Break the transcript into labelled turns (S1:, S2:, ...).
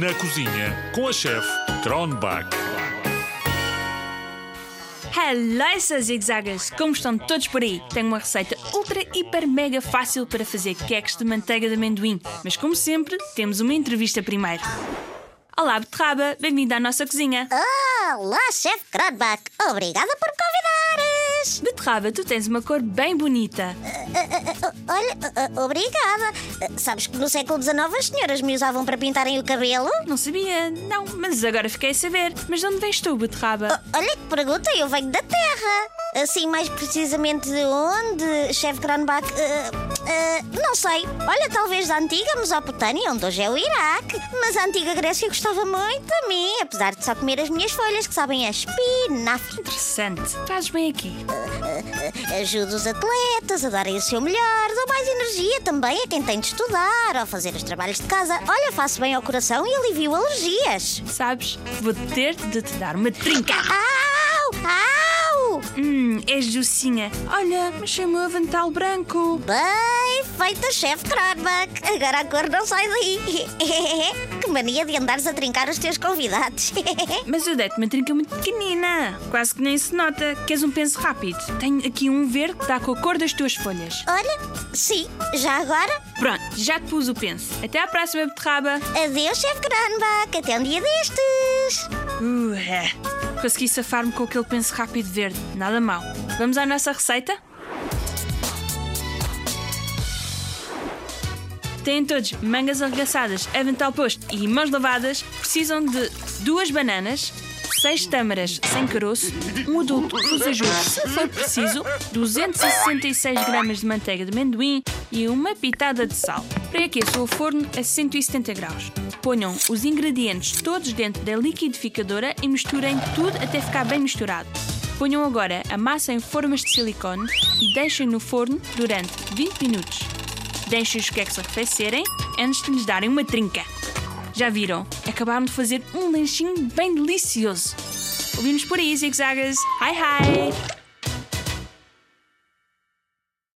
S1: Na cozinha com a chefe Tronbach.
S2: Hello, seus zigzagas! Como estão todos por aí? Tenho uma receita ultra, hiper, mega fácil para fazer queques de manteiga de amendoim. Mas como sempre, temos uma entrevista primeiro. Olá, Beterraba! Bem-vinda à nossa cozinha!
S3: Olá, chefe Kronbach. Obrigada por
S2: Beterraba, tu tens uma cor bem bonita.
S3: Olha, uh, uh, obrigada. Uh, Sabes que no século XIX as senhoras me usavam para pintarem o cabelo?
S2: Não sabia, não, mas agora fiquei a saber. Mas de onde vens tu, Beterraba?
S3: Olha que pergunta, eu venho da Terra. Assim, mais precisamente de onde, chefe Kronbach? Uh, uh, não sei. Olha, talvez da antiga Mesopotâmia, onde hoje é o Iraque. Mas a antiga Grécia gostava muito a mim, apesar de só comer as minhas folhas, que sabem a espinafre.
S2: Interessante. Fazes bem aqui.
S3: Ajudo os atletas a darem o seu melhor, dou mais energia também a quem tem de estudar ou fazer os trabalhos de casa. Olha, faço bem ao coração e alivio alergias.
S2: Sabes, vou ter de te dar uma trinca.
S3: Au! Au!
S2: Hum, és docinha. Olha, mas sem o meu avental branco.
S3: Bem feita, chefe Kronbach. Agora a cor não sai daí. que mania de andares a trincar os teus convidados.
S2: Mas eu dei-te uma trinca muito pequenina. Quase que nem se nota. Queres um penso rápido? Tenho aqui um verde que está com a cor das tuas folhas.
S3: Olha, sim, já agora?
S2: Pronto, já te pus o penso. Até à próxima, beterraba.
S3: Adeus, chefe Kronbach. Até um dia destes.
S2: Uh, é. Consegui safar-me com aquele penso rápido verde. Nada mal. Vamos à nossa receita? Têm todos mangas arregaçadas, avental posto e mãos lavadas. Precisam de duas bananas, seis tâmaras sem caroço, um adulto cruzajuro, se for preciso, 266 gramas de manteiga de amendoim e uma pitada de sal. Pré-aqueçam o forno a 170 graus. Ponham os ingredientes todos dentro da liquidificadora e misturem tudo até ficar bem misturado. Ponham agora a massa em formas de silicone e deixem no forno durante 20 minutos. Deixem os queques arrefecerem antes de lhes darem uma trinca. Já viram? Acabaram de fazer um lanchinho bem delicioso. Ouvimos por aí, zigzagas. Hi, hi!